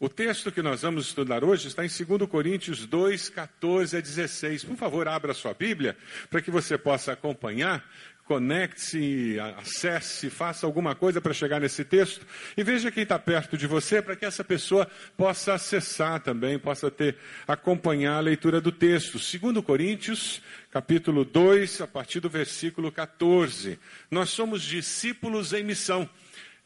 O texto que nós vamos estudar hoje está em 2 Coríntios 2, 14 a 16. Por favor, abra sua Bíblia para que você possa acompanhar. Conecte-se, acesse, faça alguma coisa para chegar nesse texto e veja quem está perto de você para que essa pessoa possa acessar também, possa ter, acompanhar a leitura do texto. 2 Coríntios, capítulo 2, a partir do versículo 14. Nós somos discípulos em missão.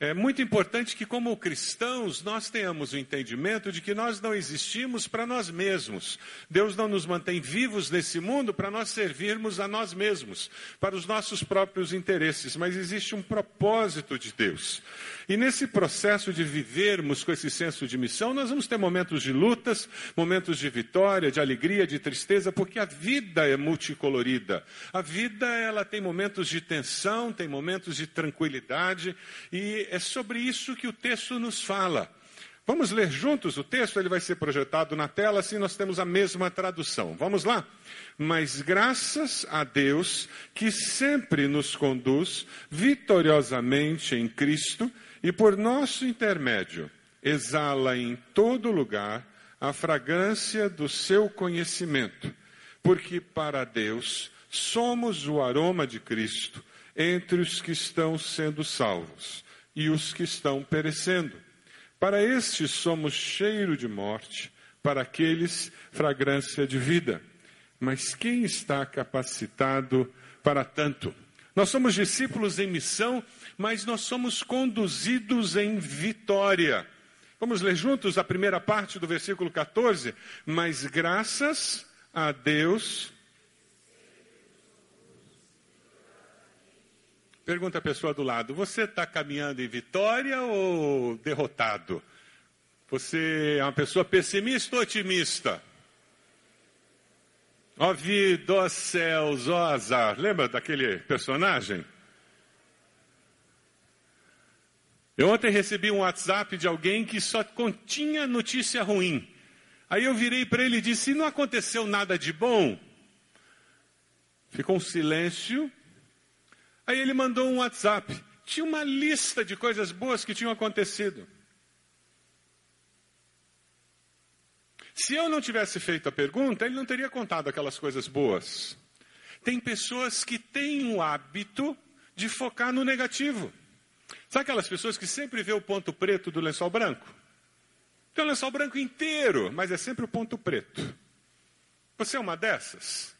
É muito importante que, como cristãos, nós tenhamos o entendimento de que nós não existimos para nós mesmos. Deus não nos mantém vivos nesse mundo para nós servirmos a nós mesmos, para os nossos próprios interesses, mas existe um propósito de Deus. E nesse processo de vivermos com esse senso de missão, nós vamos ter momentos de lutas, momentos de vitória, de alegria, de tristeza, porque a vida é multicolorida. A vida, ela tem momentos de tensão, tem momentos de tranquilidade, e é sobre isso que o texto nos fala. Vamos ler juntos o texto, ele vai ser projetado na tela, assim nós temos a mesma tradução. Vamos lá? Mas graças a Deus que sempre nos conduz vitoriosamente em Cristo e por nosso intermédio exala em todo lugar a fragrância do seu conhecimento, porque para Deus somos o aroma de Cristo entre os que estão sendo salvos e os que estão perecendo. Para estes somos cheiro de morte, para aqueles fragrância de vida. Mas quem está capacitado para tanto? Nós somos discípulos em missão mas nós somos conduzidos em vitória. Vamos ler juntos a primeira parte do versículo 14? Mas graças a Deus. Pergunta a pessoa do lado: você está caminhando em vitória ou derrotado? Você é uma pessoa pessimista ou otimista? Ó vida, ó céus, ó azar. Lembra daquele personagem? Eu ontem recebi um WhatsApp de alguém que só continha notícia ruim. Aí eu virei para ele e disse: não aconteceu nada de bom? Ficou um silêncio. Aí ele mandou um WhatsApp. Tinha uma lista de coisas boas que tinham acontecido. Se eu não tivesse feito a pergunta, ele não teria contado aquelas coisas boas. Tem pessoas que têm o hábito de focar no negativo. Sabe aquelas pessoas que sempre vê o ponto preto do lençol branco? Tem o lençol branco inteiro, mas é sempre o ponto preto. Você é uma dessas?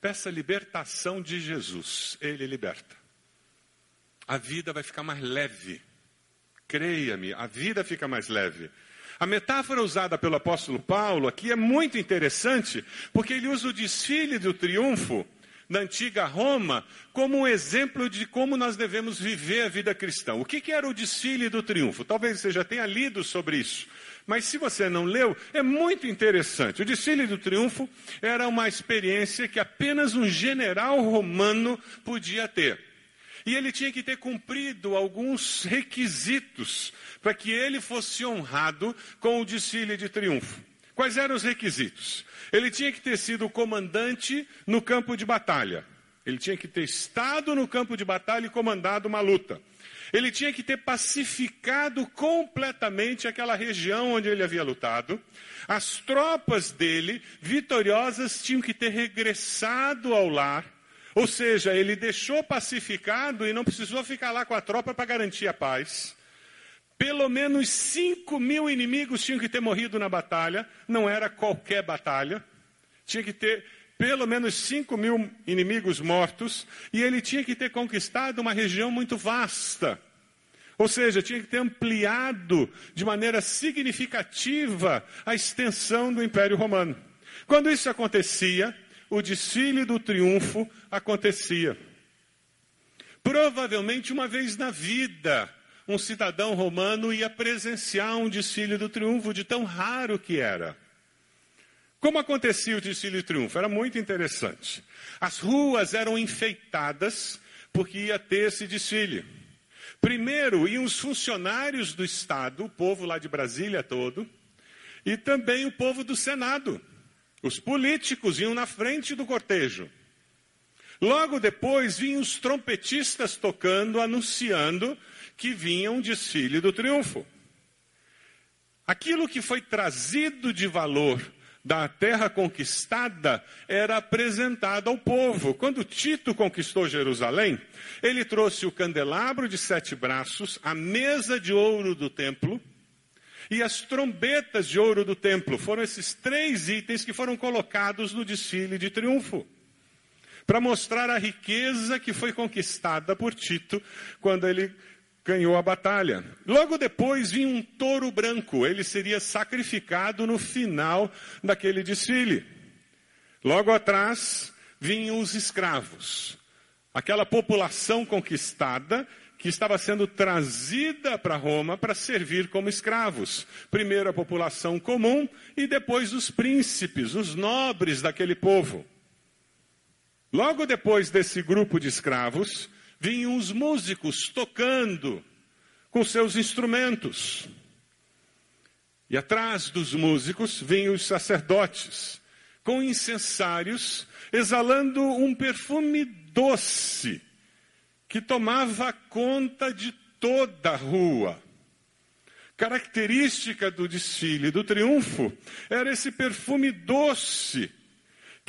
Peça libertação de Jesus, Ele liberta. A vida vai ficar mais leve. Creia-me, a vida fica mais leve. A metáfora usada pelo apóstolo Paulo aqui é muito interessante, porque ele usa o desfile do triunfo da antiga Roma como um exemplo de como nós devemos viver a vida cristã. O que, que era o desfile do triunfo? Talvez você já tenha lido sobre isso. Mas se você não leu, é muito interessante. O desfile do triunfo era uma experiência que apenas um general romano podia ter. E ele tinha que ter cumprido alguns requisitos para que ele fosse honrado com o desfile de triunfo. Quais eram os requisitos? Ele tinha que ter sido comandante no campo de batalha. Ele tinha que ter estado no campo de batalha e comandado uma luta. Ele tinha que ter pacificado completamente aquela região onde ele havia lutado. As tropas dele, vitoriosas, tinham que ter regressado ao lar. Ou seja, ele deixou pacificado e não precisou ficar lá com a tropa para garantir a paz. Pelo menos 5 mil inimigos tinham que ter morrido na batalha, não era qualquer batalha. Tinha que ter pelo menos 5 mil inimigos mortos, e ele tinha que ter conquistado uma região muito vasta. Ou seja, tinha que ter ampliado de maneira significativa a extensão do Império Romano. Quando isso acontecia, o desfile do triunfo acontecia. Provavelmente uma vez na vida, um cidadão romano ia presenciar um desfile do triunfo de tão raro que era. Como acontecia o desfile do triunfo? Era muito interessante. As ruas eram enfeitadas porque ia ter esse desfile. Primeiro iam os funcionários do Estado, o povo lá de Brasília todo, e também o povo do Senado. Os políticos iam na frente do cortejo. Logo depois vinham os trompetistas tocando, anunciando que vinha um desfile do triunfo. Aquilo que foi trazido de valor da terra conquistada era apresentado ao povo. Quando Tito conquistou Jerusalém, ele trouxe o candelabro de sete braços, a mesa de ouro do templo e as trombetas de ouro do templo. Foram esses três itens que foram colocados no desfile de triunfo. Para mostrar a riqueza que foi conquistada por Tito quando ele ganhou a batalha. Logo depois vinha um touro branco, ele seria sacrificado no final daquele desfile. Logo atrás vinham os escravos, aquela população conquistada que estava sendo trazida para Roma para servir como escravos. Primeiro a população comum e depois os príncipes, os nobres daquele povo. Logo depois desse grupo de escravos, vinham os músicos tocando com seus instrumentos. E atrás dos músicos vinham os sacerdotes, com incensários, exalando um perfume doce, que tomava conta de toda a rua. Característica do desfile do triunfo era esse perfume doce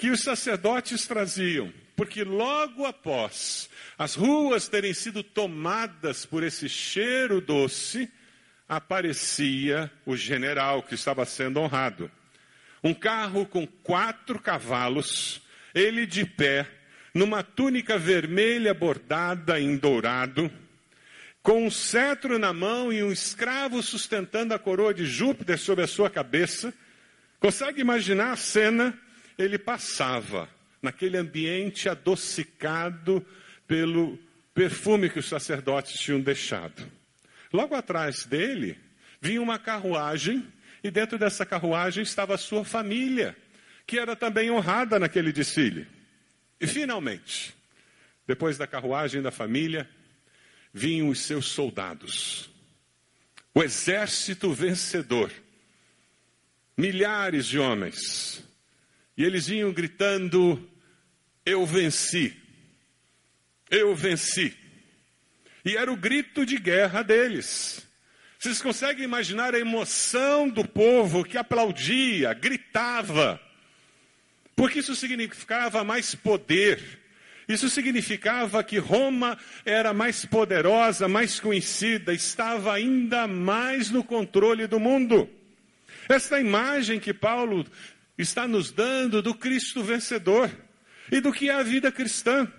que os sacerdotes traziam porque logo após as ruas terem sido tomadas por esse cheiro doce, aparecia o general que estava sendo honrado. Um carro com quatro cavalos, ele de pé, numa túnica vermelha bordada em dourado, com um cetro na mão e um escravo sustentando a coroa de Júpiter sobre a sua cabeça. Consegue imaginar a cena? Ele passava naquele ambiente adocicado pelo perfume que os sacerdotes tinham deixado. Logo atrás dele vinha uma carruagem, e dentro dessa carruagem estava a sua família, que era também honrada naquele desfile. E finalmente, depois da carruagem da família, vinham os seus soldados. O exército vencedor. Milhares de homens. E eles vinham gritando: eu venci. Eu venci. E era o grito de guerra deles. Vocês conseguem imaginar a emoção do povo que aplaudia, gritava? Porque isso significava mais poder. Isso significava que Roma era mais poderosa, mais conhecida, estava ainda mais no controle do mundo. Esta imagem que Paulo está nos dando do Cristo vencedor e do que é a vida cristã.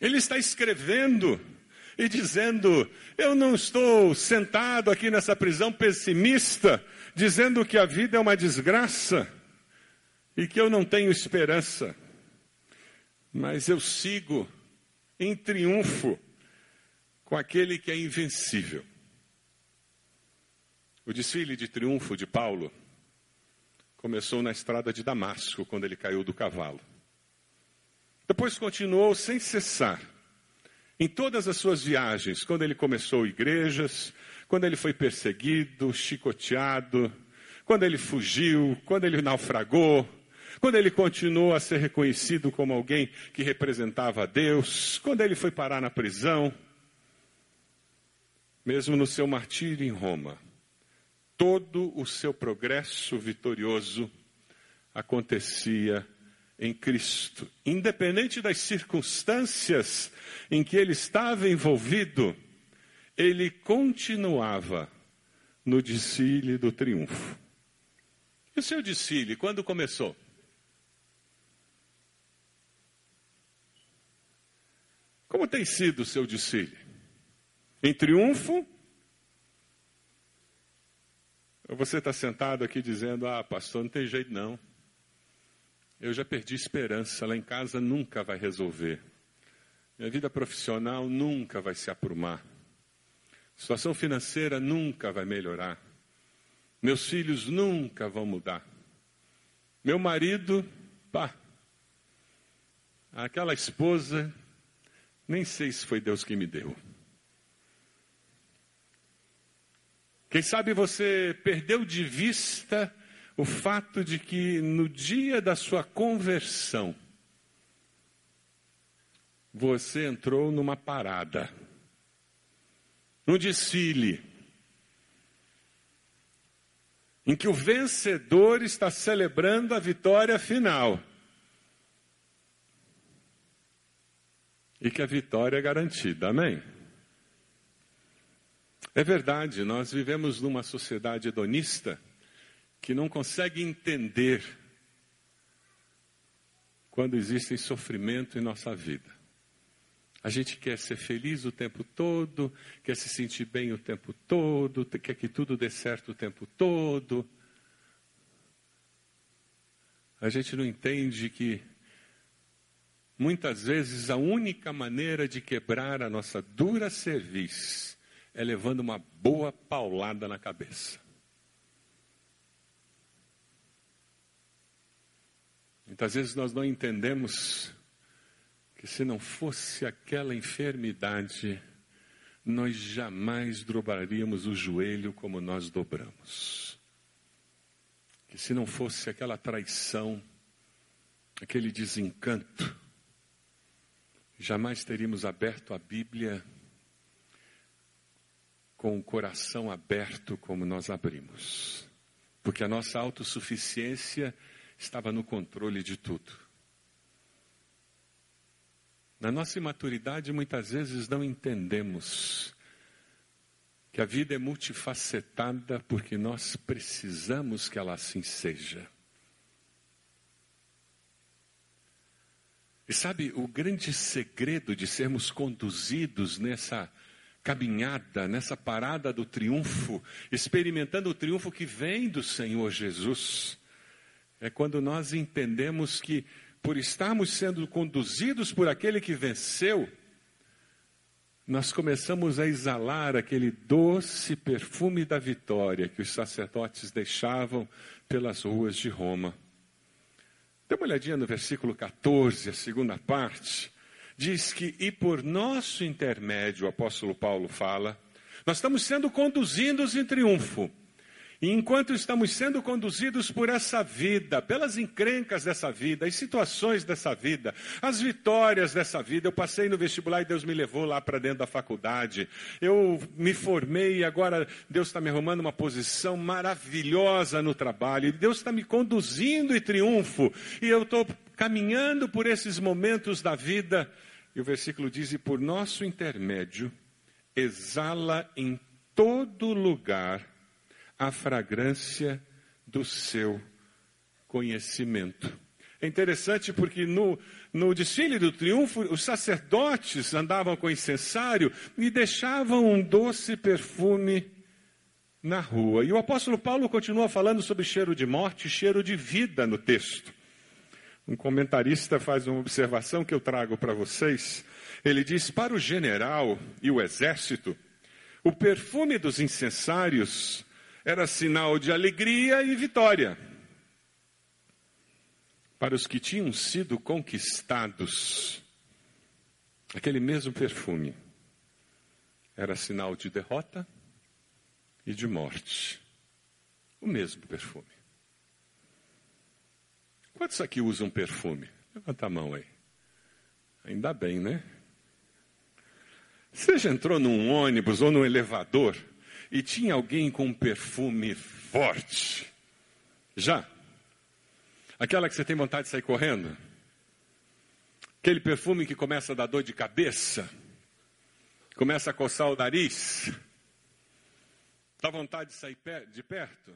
Ele está escrevendo e dizendo: Eu não estou sentado aqui nessa prisão pessimista, dizendo que a vida é uma desgraça e que eu não tenho esperança, mas eu sigo em triunfo com aquele que é invencível. O desfile de triunfo de Paulo Começou na estrada de Damasco, quando ele caiu do cavalo. Depois continuou sem cessar. Em todas as suas viagens, quando ele começou igrejas, quando ele foi perseguido, chicoteado, quando ele fugiu, quando ele naufragou, quando ele continuou a ser reconhecido como alguém que representava a Deus, quando ele foi parar na prisão, mesmo no seu martírio em Roma, todo o seu progresso vitorioso acontecia em Cristo. Independente das circunstâncias em que ele estava envolvido, ele continuava no desfile do triunfo. E o seu desfile, quando começou? Como tem sido o seu desfile? Em triunfo você está sentado aqui dizendo: Ah, pastor, não tem jeito não. Eu já perdi esperança, lá em casa nunca vai resolver. Minha vida profissional nunca vai se aprumar. Situação financeira nunca vai melhorar. Meus filhos nunca vão mudar. Meu marido, pá. Aquela esposa, nem sei se foi Deus que me deu. Quem sabe você perdeu de vista o fato de que no dia da sua conversão, você entrou numa parada, num desfile, em que o vencedor está celebrando a vitória final. E que a vitória é garantida, amém? É verdade, nós vivemos numa sociedade hedonista que não consegue entender quando existe sofrimento em nossa vida. A gente quer ser feliz o tempo todo, quer se sentir bem o tempo todo, quer que tudo dê certo o tempo todo. A gente não entende que muitas vezes a única maneira de quebrar a nossa dura cerviz é levando uma boa paulada na cabeça. Muitas vezes nós não entendemos que se não fosse aquela enfermidade, nós jamais dobraríamos o joelho como nós dobramos. Que se não fosse aquela traição, aquele desencanto, jamais teríamos aberto a Bíblia com o coração aberto como nós abrimos. Porque a nossa autossuficiência estava no controle de tudo. Na nossa imaturidade, muitas vezes não entendemos que a vida é multifacetada porque nós precisamos que ela assim seja. E sabe, o grande segredo de sermos conduzidos nessa caminhada, nessa parada do triunfo, experimentando o triunfo que vem do Senhor Jesus, é quando nós entendemos que por estarmos sendo conduzidos por aquele que venceu, nós começamos a exalar aquele doce perfume da vitória que os sacerdotes deixavam pelas ruas de Roma. Dê uma olhadinha no versículo 14, a segunda parte. Diz que, e por nosso intermédio, o apóstolo Paulo fala, nós estamos sendo conduzidos em triunfo. E enquanto estamos sendo conduzidos por essa vida, pelas encrencas dessa vida, as situações dessa vida, as vitórias dessa vida, eu passei no vestibular e Deus me levou lá para dentro da faculdade. Eu me formei e agora Deus está me arrumando uma posição maravilhosa no trabalho. E Deus está me conduzindo em triunfo. E eu estou caminhando por esses momentos da vida. E o versículo diz: e por nosso intermédio, exala em todo lugar a fragrância do seu conhecimento. É interessante porque no, no desfile do triunfo, os sacerdotes andavam com incensário e deixavam um doce perfume na rua. E o apóstolo Paulo continua falando sobre cheiro de morte e cheiro de vida no texto. Um comentarista faz uma observação que eu trago para vocês. Ele diz: para o general e o exército, o perfume dos incensários era sinal de alegria e vitória. Para os que tinham sido conquistados, aquele mesmo perfume era sinal de derrota e de morte. O mesmo perfume. Quantos aqui usam perfume? Levanta a mão aí. Ainda bem, né? Você já entrou num ônibus ou num elevador e tinha alguém com um perfume forte. Já? Aquela que você tem vontade de sair correndo? Aquele perfume que começa a dar dor de cabeça? Começa a coçar o nariz? Dá vontade de sair de perto?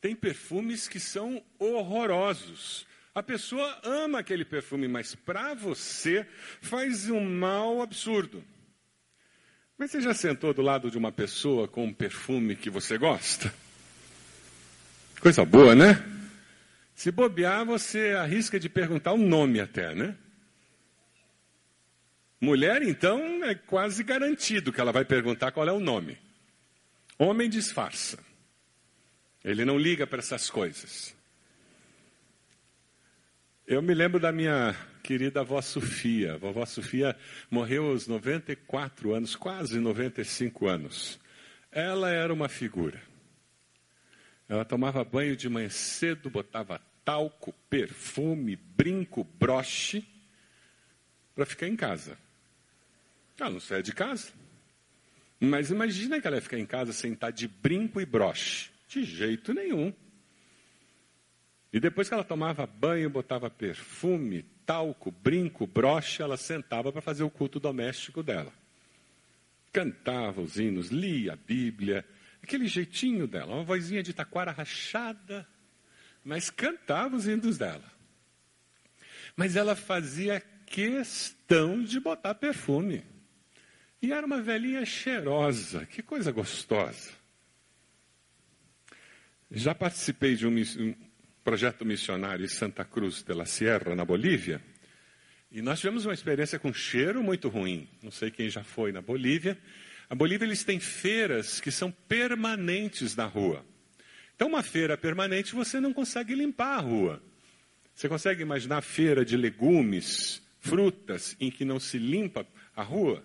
Tem perfumes que são horrorosos. A pessoa ama aquele perfume, mas para você faz um mal absurdo. Mas você já sentou do lado de uma pessoa com um perfume que você gosta? Coisa boa, né? Se bobear, você arrisca de perguntar o um nome até, né? Mulher, então, é quase garantido que ela vai perguntar qual é o nome. Homem disfarça. Ele não liga para essas coisas. Eu me lembro da minha querida avó Sofia. A vovó Sofia morreu aos 94 anos, quase 95 anos. Ela era uma figura. Ela tomava banho de manhã cedo, botava talco, perfume, brinco, broche, para ficar em casa. Ela não saia de casa. Mas imagina que ela ia ficar em casa sem estar de brinco e broche. De jeito nenhum. E depois que ela tomava banho, botava perfume, talco, brinco, broche, ela sentava para fazer o culto doméstico dela. Cantava os hinos, lia a Bíblia, aquele jeitinho dela, uma vozinha de taquara rachada, mas cantava os hinos dela. Mas ela fazia questão de botar perfume. E era uma velhinha cheirosa, que coisa gostosa. Já participei de um, projeto missionário Santa Cruz de la Sierra, na Bolívia, e nós tivemos uma experiência com cheiro muito ruim. Não sei quem já foi na Bolívia. A Bolívia eles têm feiras que são permanentes na rua. Então, uma feira permanente você não consegue limpar a rua. Você consegue imaginar feira de legumes, frutas, em que não se limpa a rua?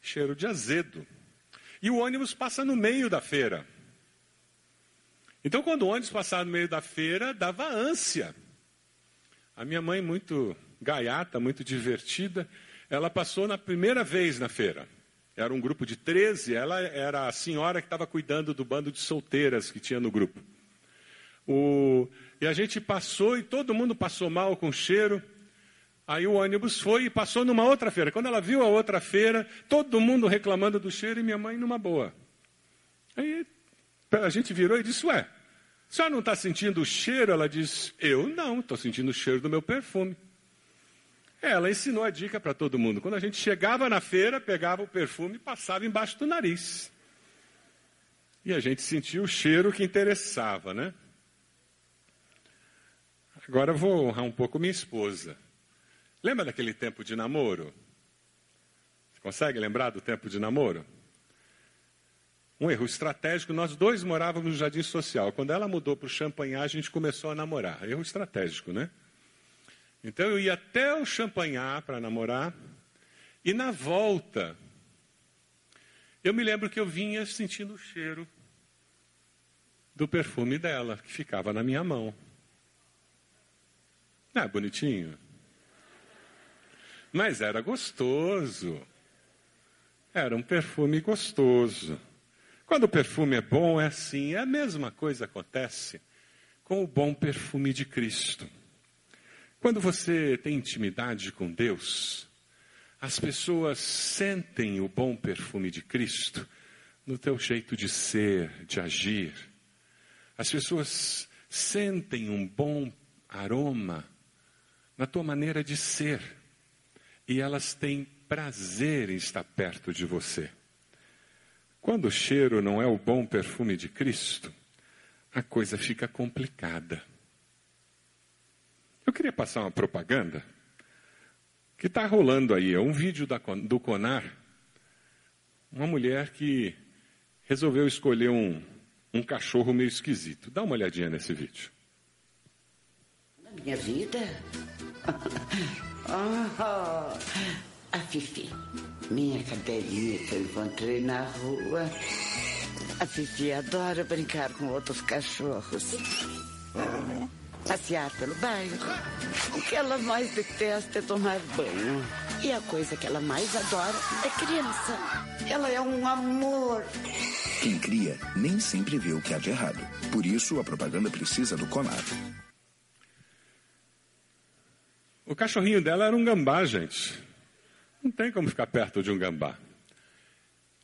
Cheiro de azedo. E o ônibus passa no meio da feira. Então, quando o ônibus passava no meio da feira, dava ânsia. A minha mãe, muito gaiata, muito divertida, ela passou na primeira vez na feira. Era um grupo de 13, ela era a senhora que estava cuidando do bando de solteiras que tinha no grupo. O, e a gente passou e todo mundo passou mal com cheiro. Aí o ônibus foi e passou numa outra feira. Quando ela viu a outra feira, todo mundo reclamando do cheiro e minha mãe numa boa. Aí a gente virou e disse: Ué, senhora não está sentindo o cheiro? Ela disse: Eu não, estou sentindo o cheiro do meu perfume. Ela ensinou a dica para todo mundo. Quando a gente chegava na feira, pegava o perfume e passava embaixo do nariz. E a gente sentia o cheiro que interessava, né? Agora vou honrar um pouco minha esposa. Lembra daquele tempo de namoro? Você consegue lembrar do tempo de namoro? Um erro estratégico, nós dois morávamos no Jardim Social. Quando ela mudou para o Champanhar, a gente começou a namorar. Erro estratégico, né? Então eu ia até o Champanhar para namorar, e na volta, eu me lembro que eu vinha sentindo o cheiro do perfume dela, que ficava na minha mão. Ah, bonitinho. Mas era gostoso. Era um perfume gostoso. Quando o perfume é bom, é assim. É a mesma coisa acontece com o bom perfume de Cristo. Quando você tem intimidade com Deus, as pessoas sentem o bom perfume de Cristo no teu jeito de ser, de agir. As pessoas sentem um bom aroma na tua maneira de ser. E elas têm prazer em estar perto de você. Quando o cheiro não é o bom perfume de Cristo, a coisa fica complicada. Eu queria passar uma propaganda que está rolando aí. É um vídeo da, do Conar. Uma mulher que resolveu escolher um, um cachorro meio esquisito. Dá uma olhadinha nesse vídeo. Na minha vida? oh, a Fifi. Minha cadelinha que eu encontrei na rua. A Fifi adora brincar com outros cachorros. Passear pelo bairro. O que ela mais detesta é tomar banho. E a coisa que ela mais adora é criança. Ela é um amor. Quem cria nem sempre vê o que há de errado. Por isso, a propaganda precisa do Conar. O cachorrinho dela era um gambá, gente. Não tem como ficar perto de um gambá.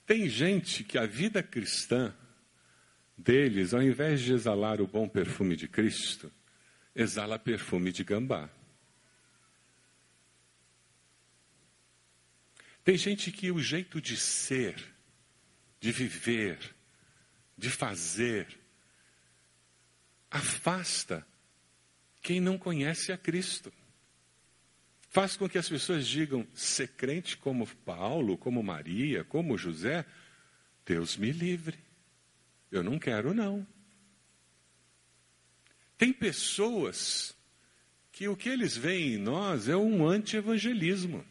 Tem gente que a vida cristã deles, ao invés de exalar o bom perfume de Cristo, exala perfume de gambá. Tem gente que o jeito de ser, de viver, de fazer, afasta quem não conhece a Cristo faz com que as pessoas digam: ser crente como Paulo, como Maria, como José, Deus me livre. Eu não quero, não. Tem pessoas que o que eles veem em nós é um anti-evangelismo.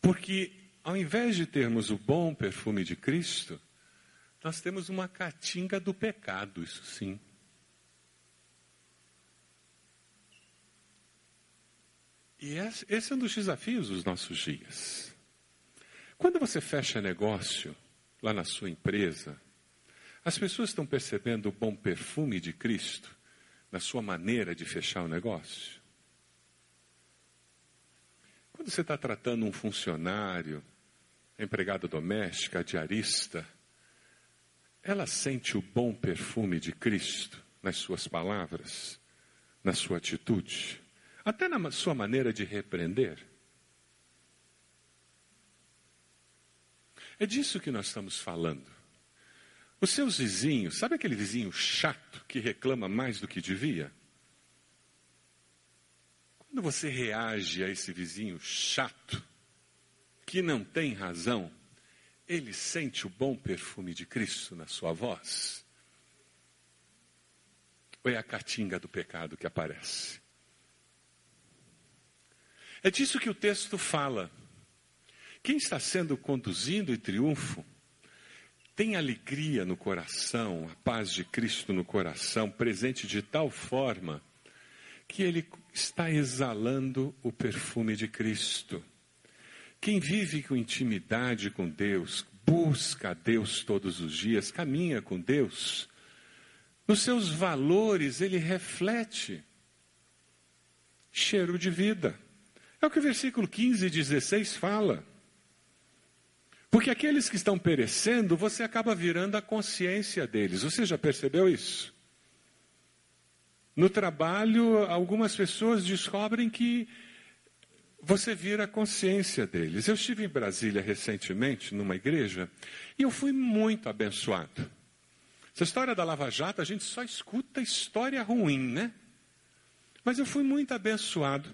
Porque ao invés de termos o bom perfume de Cristo, nós temos uma catinga do pecado, isso sim. E esse é um dos desafios dos nossos dias. Quando você fecha negócio lá na sua empresa, As pessoas estão percebendo o bom perfume de Cristo na sua maneira de fechar o negócio? Quando você está tratando um funcionário, empregada doméstica, diarista, ela sente o bom perfume de Cristo nas suas palavras, na sua atitude, até na sua maneira de repreender. É disso que nós estamos falando. Os seus vizinhos, sabe aquele vizinho chato que reclama mais do que devia? Quando você reage a esse vizinho chato, que não tem razão, ele sente o bom perfume de Cristo na sua voz? Ou é a caatinga do pecado que aparece? É disso que o texto fala. Quem está sendo conduzido em triunfo tem alegria no coração, a paz de Cristo no coração, presente de tal forma que ele está exalando o perfume de Cristo. Quem vive com intimidade com Deus, busca a Deus todos os dias, caminha com Deus, nos seus valores ele reflete cheiro de vida. É o que o versículo 15 e 16 fala. Porque aqueles que estão perecendo, você acaba virando a consciência deles. Você já percebeu isso? No trabalho, algumas pessoas descobrem que você vira a consciência deles. Eu estive em Brasília recentemente, numa igreja, e eu fui muito abençoado. Essa história da Lava Jato, a gente só escuta história ruim, né? Mas eu fui muito abençoado.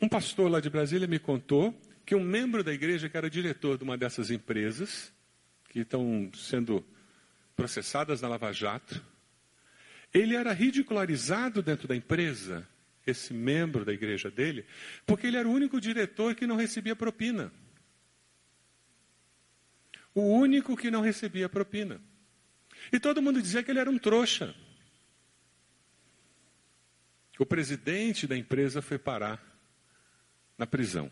Um pastor lá de Brasília me contou que um membro da igreja, que era diretor de uma dessas empresas, que estão sendo processadas na Lava Jato, ele era ridicularizado dentro da empresa, esse membro da igreja dele, porque ele era o único diretor que não recebia propina. O único que não recebia propina. E todo mundo dizia que ele era um trouxa. O presidente da empresa foi parar na prisão.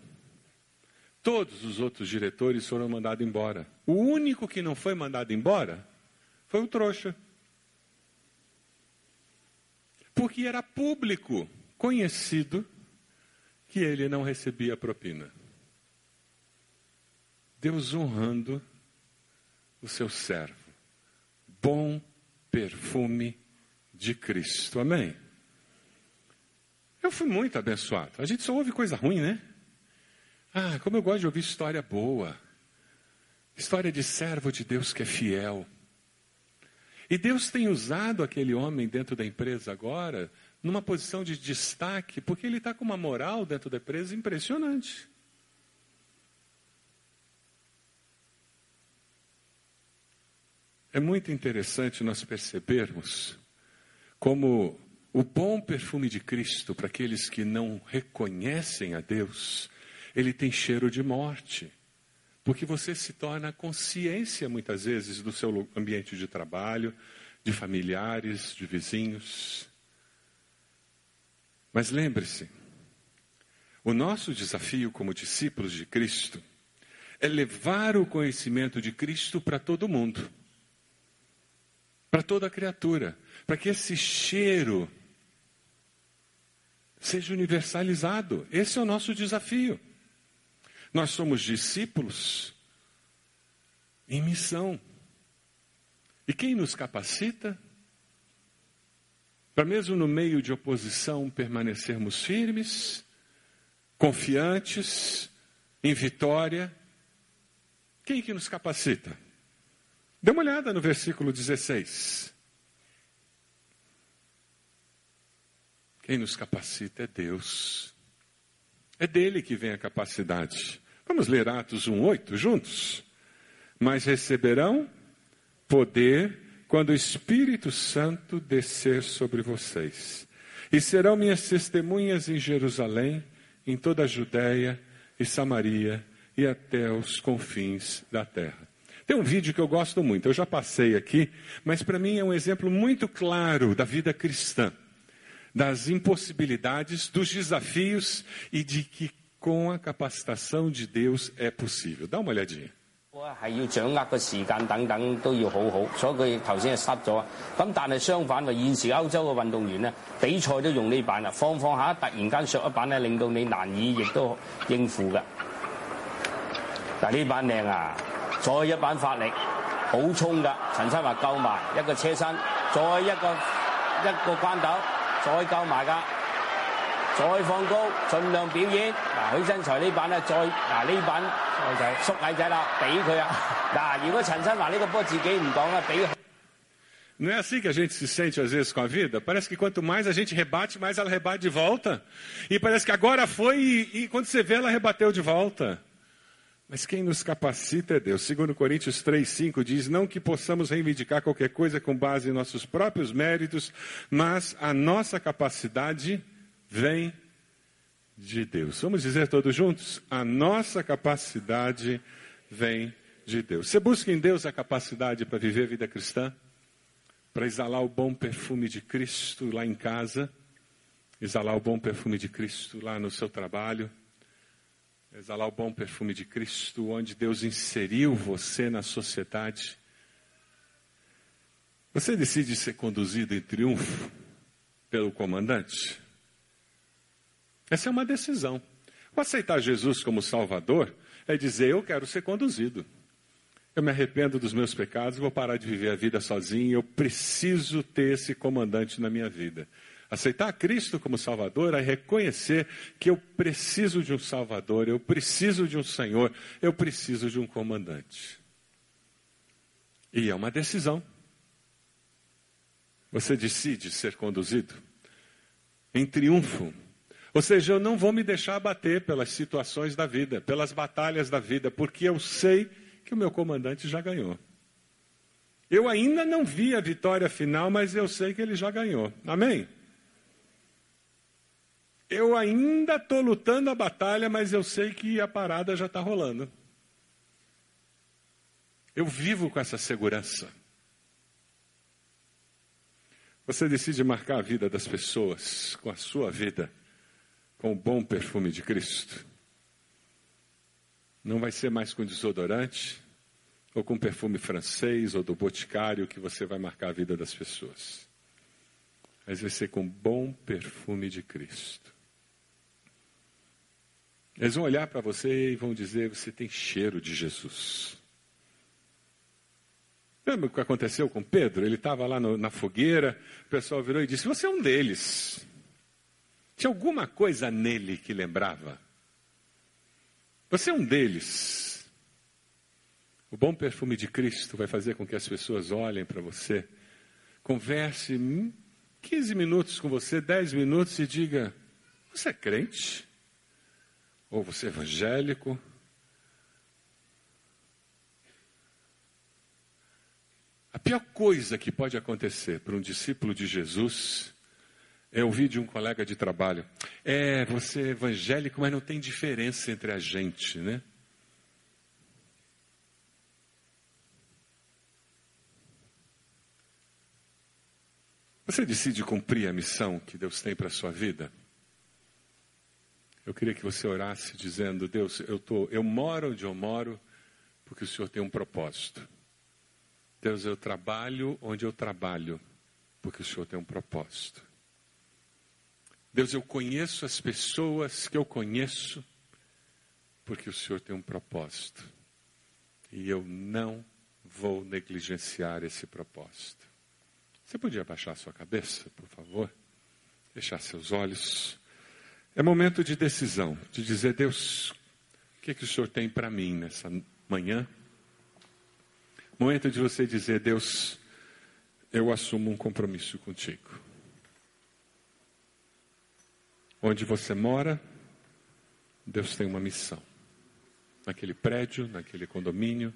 Todos os outros diretores foram mandados embora. O único que não foi mandado embora foi o trouxa. Porque era público, conhecido, que ele não recebia propina. Deus honrando o seu servo. Bom perfume de Cristo. Amém? Eu fui muito abençoado. A gente só ouve coisa ruim, né? Ah, como eu gosto de ouvir história boa. História de servo de Deus que é fiel. E Deus tem usado aquele homem dentro da empresa agora numa posição de destaque, porque ele está com uma moral dentro da empresa impressionante. É muito interessante nós percebermos como o bom perfume de Cristo para aqueles que não reconhecem a Deus, ele tem cheiro de morte. Porque você se torna consciência muitas vezes do seu ambiente de trabalho, de familiares, de vizinhos. Mas lembre-se, o nosso desafio como discípulos de Cristo é levar o conhecimento de Cristo para todo mundo, para toda criatura, para que esse cheiro seja universalizado. Esse é o nosso desafio. Nós somos discípulos em missão. E quem nos capacita? Para mesmo no meio de oposição permanecermos firmes, confiantes, em vitória. Quem que nos capacita? Dê uma olhada no versículo 16. Quem nos capacita é Deus. É dele que vem a capacidade. Vamos ler Atos 1:8 juntos? Mas receberão poder quando o Espírito Santo descer sobre vocês. E serão minhas testemunhas em Jerusalém, em toda a Judéia e Samaria e até os confins da terra. Tem um vídeo que eu gosto muito, eu já passei aqui, mas para mim é um exemplo muito claro da vida cristã das impossibilidades, dos desafios e de que com a capacitação de Deus é possível. Dá uma olhadinha. 係要掌握個時間等等都要好好，所以佢頭先係失咗。咁但係相反，話現時歐洲嘅運動員呢，比賽都用呢板啊，放放下突然間削一板咧，令到你難以亦都應付嘅。嗱呢板靚啊，再一板發力，好衝噶。陳生話夠埋一個車身，再一個一個關斗，再够埋噶。再放高，尽量表演。嗱，许真才呢版咧，再嗱呢版矮仔缩矮仔啦，俾佢啊！嗱，如果陈生话呢个波自己唔讲啦，俾。 Não é assim que a gente se sente às vezes com a vida? Parece que quanto mais a gente rebate, mais ela rebate de volta. E parece que agora foi e, e quando você vê, ela rebateu de volta. Mas quem nos capacita é Deus. Segundo Coríntios 3:5 diz: "Não que possamos reivindicar qualquer coisa com base em nossos próprios méritos, mas a nossa capacidade vem de Deus. Vamos dizer todos juntos? A nossa capacidade vem de Deus. Você busca em Deus a capacidade para viver a vida cristã? Para exalar o bom perfume de Cristo lá em casa? Exalar o bom perfume de Cristo lá no seu trabalho? Exalar o bom perfume de Cristo onde Deus inseriu você na sociedade? Você decide ser conduzido em triunfo pelo comandante? Essa é uma decisão. O aceitar Jesus como Salvador é dizer: eu quero ser conduzido. Eu me arrependo dos meus pecados, vou parar de viver a vida sozinho, eu preciso ter esse comandante na minha vida. Aceitar Cristo como Salvador é reconhecer que eu preciso de um Salvador, eu preciso de um Senhor, eu preciso de um comandante. E é uma decisão. Você decide ser conduzido em triunfo ou seja, eu não vou me deixar abater pelas situações da vida, pelas batalhas da vida, porque eu sei que o meu comandante já ganhou. Eu ainda não vi a vitória final, mas eu sei que ele já ganhou. Amém? Eu ainda estou lutando a batalha, mas eu sei que a parada já está rolando. Eu vivo com essa segurança. Você decide marcar a vida das pessoas com a sua vida com o bom perfume de Cristo. Não vai ser mais com desodorante ou com perfume francês ou do boticário que você vai marcar a vida das pessoas. Mas vai ser com bom perfume de Cristo. Eles vão olhar para você e vão dizer: você tem cheiro de Jesus. Lembra o que aconteceu com Pedro? Ele estava lá no, na fogueira, o pessoal virou e disse: Você é um deles. Tinha alguma coisa nele que lembrava. Você é um deles. O bom perfume de Cristo vai fazer com que as pessoas olhem para você, converse 15 minutos com você, 10 minutos e diga: Você é crente? Ou você é evangélico? A pior coisa que pode acontecer para um discípulo de Jesus eu ouvi de um colega de trabalho. É, você é evangélico, mas não tem diferença entre a gente, né? Você decide cumprir a missão que Deus tem para a sua vida? Eu queria que você orasse dizendo: Deus, eu, tô, eu moro onde eu moro porque o Senhor tem um propósito. Deus, eu trabalho onde eu trabalho porque o Senhor tem um propósito. Deus, eu conheço as pessoas que eu conheço, porque o Senhor tem um propósito. E eu não vou negligenciar esse propósito. Você podia abaixar sua cabeça, por favor? Fechar seus olhos. É momento de decisão, de dizer, Deus, o que, é que o Senhor tem para mim nessa manhã? Momento de você dizer, Deus, eu assumo um compromisso contigo. Onde você mora, Deus tem uma missão. Naquele prédio, naquele condomínio,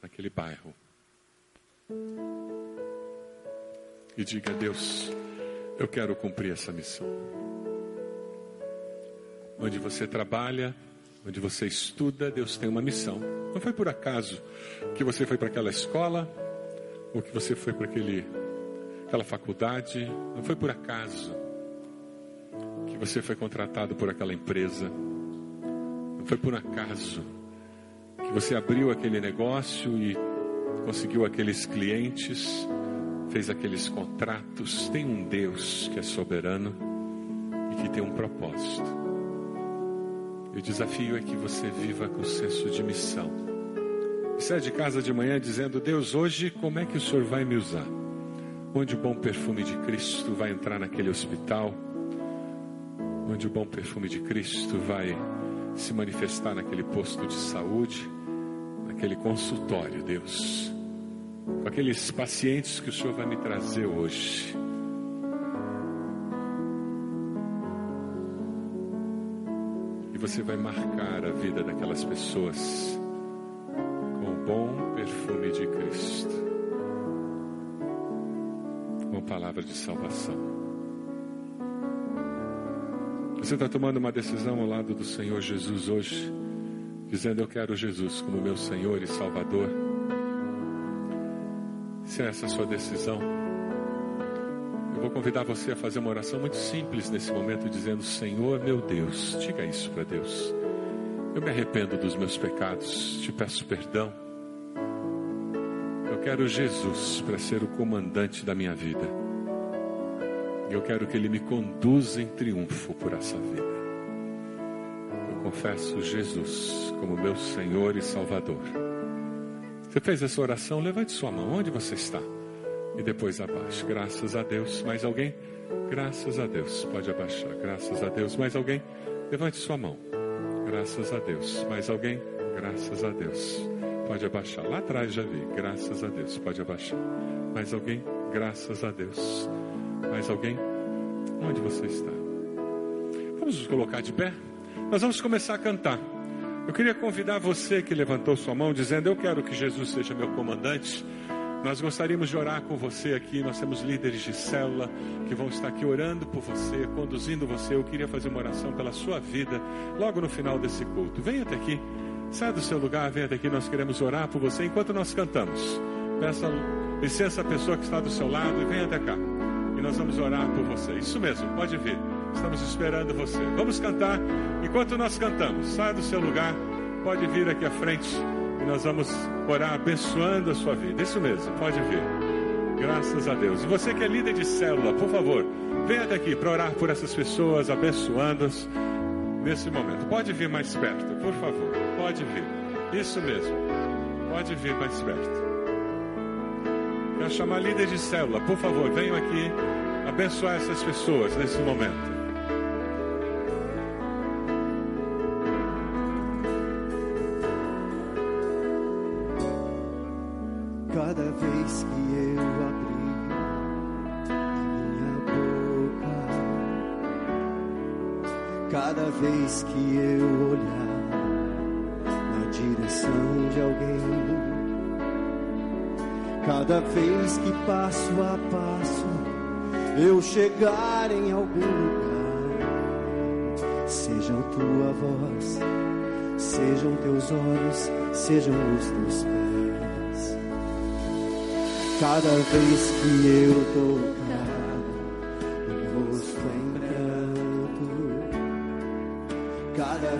naquele bairro. E diga a Deus: Eu quero cumprir essa missão. Onde você trabalha, onde você estuda, Deus tem uma missão. Não foi por acaso que você foi para aquela escola, ou que você foi para aquela faculdade. Não foi por acaso que você foi contratado por aquela empresa. Não foi por acaso que você abriu aquele negócio e conseguiu aqueles clientes, fez aqueles contratos. Tem um Deus que é soberano e que tem um propósito. O desafio é que você viva com senso de missão. E sai de casa de manhã dizendo: Deus, hoje como é que o Senhor vai me usar? Onde o bom perfume de Cristo vai entrar naquele hospital? Onde o bom perfume de Cristo vai se manifestar naquele posto de saúde, naquele consultório, Deus? Com aqueles pacientes que o Senhor vai me trazer hoje. Você vai marcar a vida daquelas pessoas com o bom perfume de Cristo, com a palavra de salvação. Você está tomando uma decisão ao lado do Senhor Jesus hoje, dizendo: Eu quero Jesus como meu Senhor e Salvador. Se é essa a sua decisão, eu vou convidar você a fazer uma oração muito simples nesse momento, dizendo: Senhor meu Deus, diga isso para Deus. Eu me arrependo dos meus pecados, te peço perdão. Eu quero Jesus para ser o comandante da minha vida. Eu quero que Ele me conduza em triunfo por essa vida. Eu confesso Jesus como meu Senhor e Salvador. Você fez essa oração? Levante sua mão. Onde você está? E depois abaixe. Graças a Deus. Mais alguém? Graças a Deus. Pode abaixar. Graças a Deus. Mais alguém? Levante sua mão. Graças a Deus. Mais alguém? Graças a Deus. Pode abaixar. Lá atrás já vi. Graças a Deus. Pode abaixar. Mais alguém? Graças a Deus. Mais alguém? Onde você está? Vamos nos colocar de pé? Nós vamos começar a cantar. Eu queria convidar você que levantou sua mão, dizendo: Eu quero que Jesus seja meu comandante. Nós gostaríamos de orar com você aqui. Nós temos líderes de célula que vão estar aqui orando por você, conduzindo você. Eu queria fazer uma oração pela sua vida logo no final desse culto. Venha até aqui, saia do seu lugar, venha até aqui. Nós queremos orar por você enquanto nós cantamos. Peça licença à pessoa que está do seu lado e venha até cá. E nós vamos orar por você. Isso mesmo, pode vir. Estamos esperando você. Vamos cantar enquanto nós cantamos. Saia do seu lugar, pode vir aqui à frente e nós vamos orar abençoando a sua vida. Isso mesmo, pode vir. Graças a Deus. E você que é líder de célula, por favor, venha até aqui para orar por essas pessoas, abençoando-as nesse momento. Pode vir mais perto, por favor. Pode vir. Isso mesmo. Pode vir mais perto. Quero chamar líder de célula, por favor, venham aqui abençoar essas pessoas nesse momento. Vez que eu olhar na direção de alguém, cada vez que passo a passo eu chegar em algum lugar, sejam tua voz, sejam teus olhos, sejam os teus pés. Cada vez que eu tocar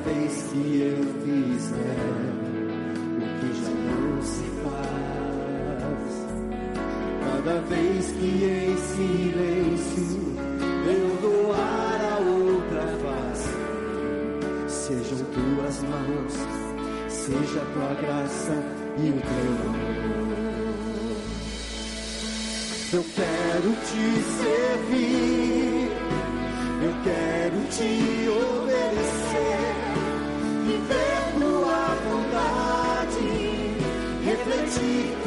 vez que eu fizer o que já não se faz, cada vez que em silêncio eu doar a outra face, sejam tuas mãos, seja tua graça e o teu amor. Eu quero te servir, eu quero te obedecer, refletir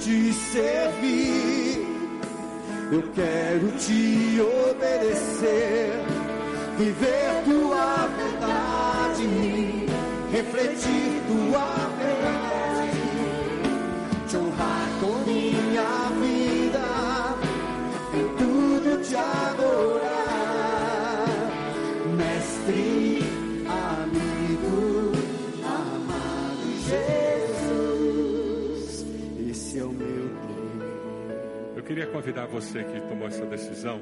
te servir, eu quero te obedecer, viver tua convidar você que tomou essa decisão,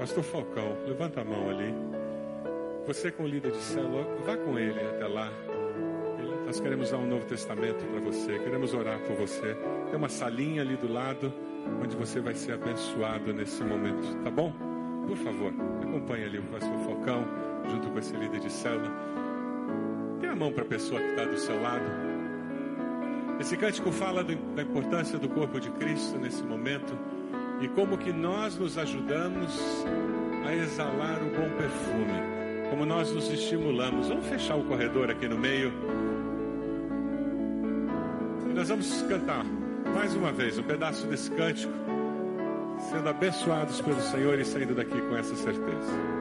Pastor Falcão, levanta a mão ali. Você com o líder de célula, vá com ele até lá. Nós queremos dar um novo testamento para você, queremos orar por você. Tem uma salinha ali do lado, onde você vai ser abençoado nesse momento, tá bom? Por favor, acompanhe ali o Pastor Falcão, junto com esse líder de célula. Dê a mão para a pessoa que está do seu lado. Esse cântico fala da importância do corpo de Cristo nesse momento e como que nós nos ajudamos a exalar o bom perfume, como nós nos estimulamos. Vamos fechar o corredor aqui no meio. E nós vamos cantar mais uma vez um pedaço desse cântico, sendo abençoados pelo Senhor e saindo daqui com essa certeza.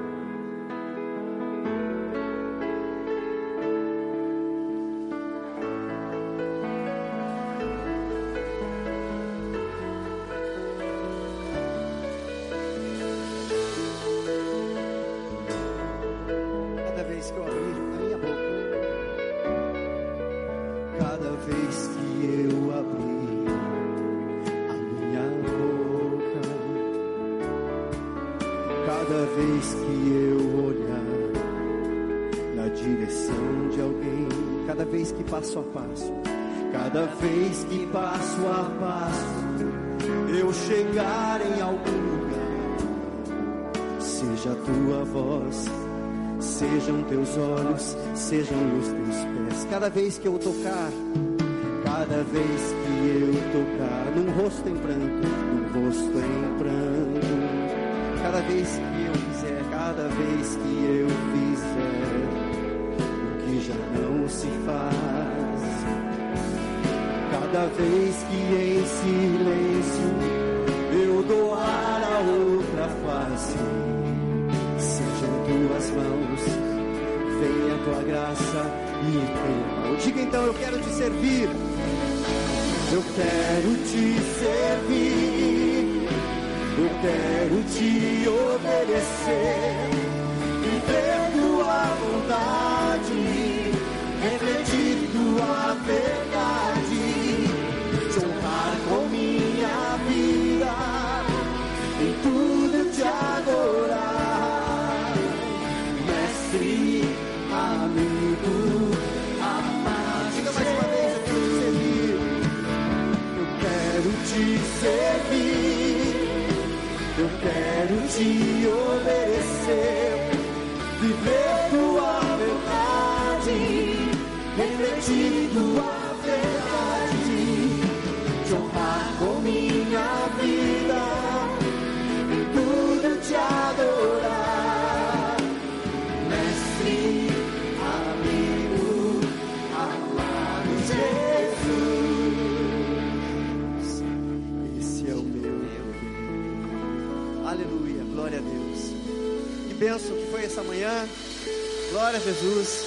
Vez que eu olhar na direção de alguém, cada vez que passo a passo, cada vez que passo a passo, eu chegar em algum lugar, seja a tua voz Sejam teus olhos, sejam os teus pés. Cada vez que eu tocar, cada vez que eu tocar, num rosto em pranto, num rosto em pranto. Cada vez que eu cada vez que eu fizer, o que já não se faz. Cada vez que em silêncio eu doar a outra face sejam tuas mãos, venha tua graça e amor. Diga então, eu quero te servir, eu quero te servir, eu quero te obedecer, viver tua vontade, refletir tua verdade, te servir, eu quero te obedecer, viver tua verdade, refletir tua Que bênção que foi essa manhã. Glória a Jesus.